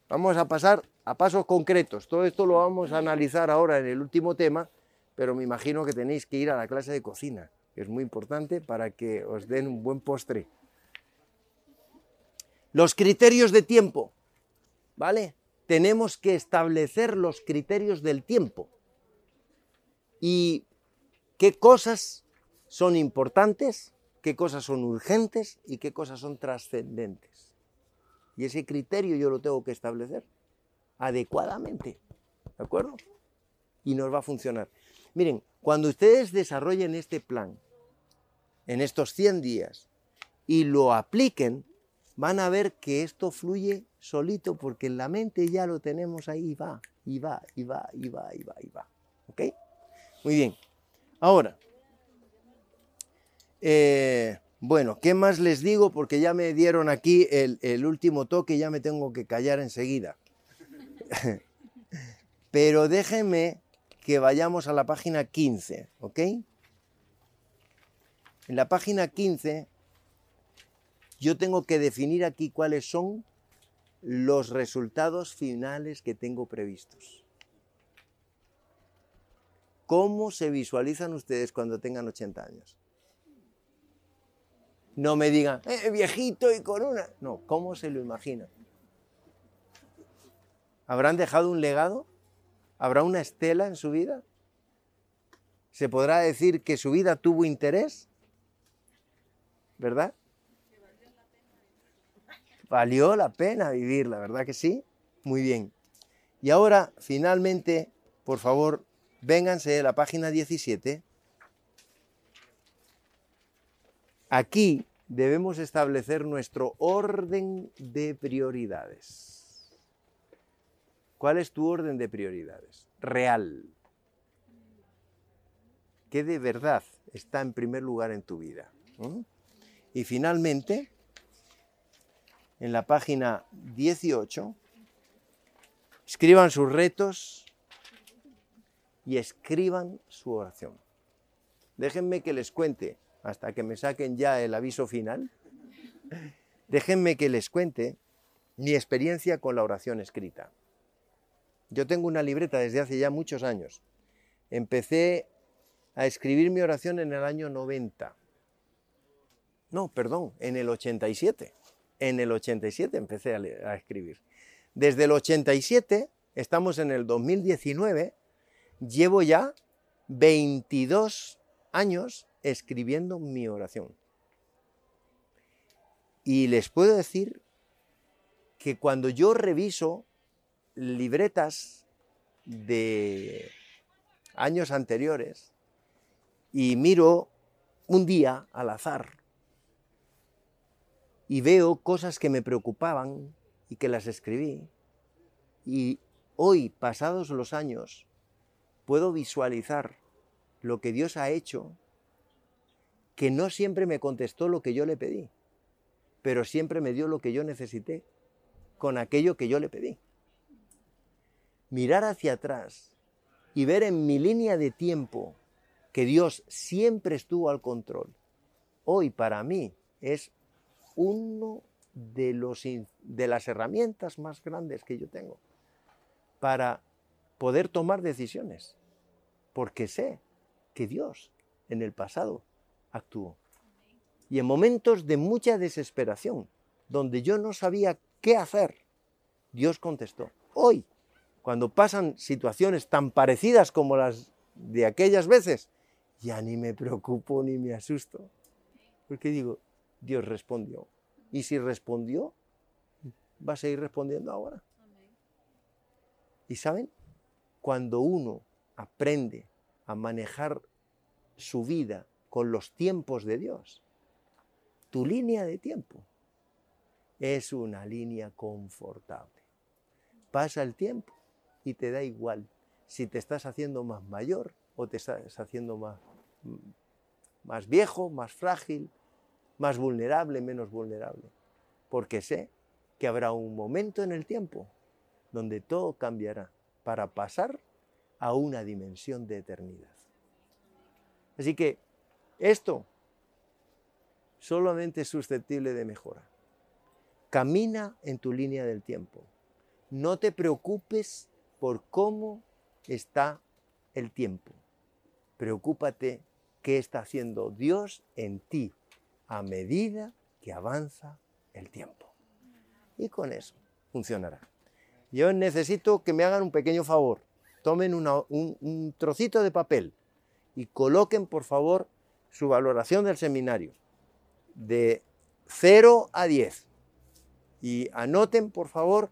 Vamos a pasar a pasos concretos. Todo esto lo vamos a analizar ahora en el último tema, pero me imagino que tenéis que ir a la clase de cocina, que es muy importante para que os den un buen postre. Los criterios de tiempo, ¿vale? Tenemos que establecer los criterios del tiempo. Y qué cosas son importantes, qué cosas son urgentes y qué cosas son trascendentes. Y ese criterio yo lo tengo que establecer adecuadamente. ¿De acuerdo? Y nos va a funcionar. Miren, cuando ustedes desarrollen este plan en estos 100 días y lo apliquen, van a ver que esto fluye solito porque en la mente ya lo tenemos ahí y va, y va, y va, y va, y va, y va. ¿Ok? Muy bien. Ahora, eh, bueno, ¿qué más les digo? Porque ya me dieron aquí el, último toque y ya me tengo que callar enseguida. Pero déjenme que vayamos a la página 15, ¿ok? En la página 15 yo tengo que definir aquí cuáles son los resultados finales que tengo previstos. ¿Cómo se visualizan ustedes cuando tengan 80 años? No me digan, eh, viejito y con una. No, ¿cómo se lo imaginan? ¿Habrán dejado un legado? ¿Habrá una estela en su vida? ¿Se podrá decir que su vida tuvo interés? ¿Verdad? Valió la pena vivirla, ¿verdad que sí? Muy bien. Y ahora, finalmente, por favor, vénganse a la página 17. Aquí debemos establecer nuestro orden de prioridades. ¿Cuál es tu orden de prioridades? Real. ¿Qué de verdad está en primer lugar en tu vida? ¿Mm? Y finalmente, en la página 18, escriban sus retos y escriban su oración. Déjenme que les cuente hasta que me saquen ya el aviso final, déjenme que les cuente mi experiencia con la oración escrita. Yo tengo una libreta desde hace ya muchos años. Empecé a escribir mi oración en el año 90. No, perdón, en el 87. En el 87 empecé a, a escribir. Desde el 87, estamos en el 2019, llevo ya 22 años escribiendo mi oración. Y les puedo decir que cuando yo reviso libretas de años anteriores y miro un día al azar y veo cosas que me preocupaban y que las escribí, y hoy, pasados los años, puedo visualizar lo que Dios ha hecho que no siempre me contestó lo que yo le pedí, pero siempre me dio lo que yo necesité con aquello que yo le pedí. Mirar hacia atrás y ver en mi línea de tiempo que Dios siempre estuvo al control, hoy para mí es uno de, los, de las herramientas más grandes que yo tengo para poder tomar decisiones, porque sé que Dios en el pasado actuó. Y en momentos de mucha desesperación, donde yo no sabía qué hacer, Dios contestó. Hoy, cuando pasan situaciones tan parecidas como las de aquellas veces, ya ni me preocupo ni me asusto. Porque digo, Dios respondió. Y si respondió, va a seguir respondiendo ahora. Y saben, cuando uno aprende a manejar su vida con los tiempos de Dios. Tu línea de tiempo es una línea confortable. Pasa el tiempo y te da igual si te estás haciendo más mayor o te estás haciendo más, más viejo, más frágil, más vulnerable, menos vulnerable. Porque sé que habrá un momento en el tiempo donde todo cambiará para pasar a una dimensión de eternidad. Así que esto solamente es susceptible de mejora. Camina en tu línea del tiempo. No te preocupes por cómo está el tiempo. Preocúpate qué está haciendo Dios en ti a medida que avanza el tiempo. Y con eso funcionará. Yo necesito que me hagan un pequeño favor. Tomen un, un trocito de papel y coloquen, por favor, su valoración del seminario de 0 a 10. Y anoten, por favor,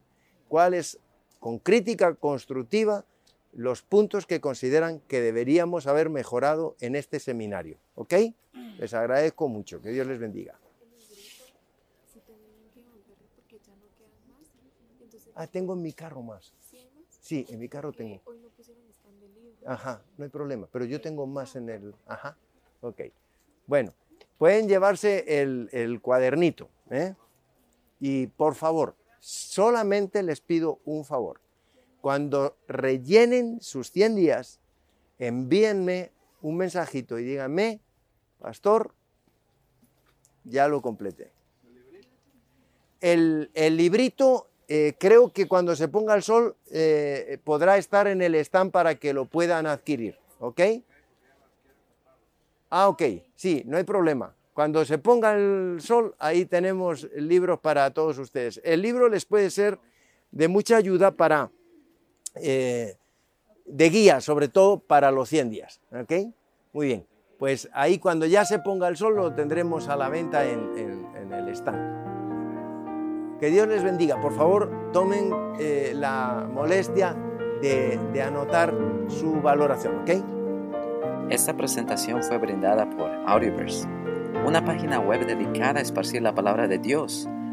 cuáles, con crítica constructiva, los puntos que consideran que deberíamos haber mejorado en este seminario. ¿Ok? Les agradezco mucho. Que Dios les bendiga. Ah, tengo en mi carro más. Sí, en mi carro tengo. Ajá, no hay problema. Pero yo tengo más en el... Ajá. Ok. Bueno, pueden llevarse el, cuadernito. ¿eh? Y por favor, solamente les pido un favor. Cuando rellenen sus 100 días, envíenme un mensajito y díganme, pastor, ya lo completé. El, el librito, eh, creo que cuando se ponga el sol eh, podrá estar en el stand para que lo puedan adquirir, ¿ok? Ah, ok, sí, no hay problema. Cuando se ponga el sol, ahí tenemos libros para todos ustedes. El libro les puede ser de mucha ayuda para, eh, de guía, sobre todo para los 100 días, ¿ok? Muy bien, pues ahí cuando ya se ponga el sol lo tendremos a la venta en, en- en el stand. Que Dios les bendiga. Por favor, tomen eh, la molestia de, de anotar su valoración, ¿ok?
Esta presentación fue brindada por Audioverse, una página web dedicada a esparcir la palabra de Dios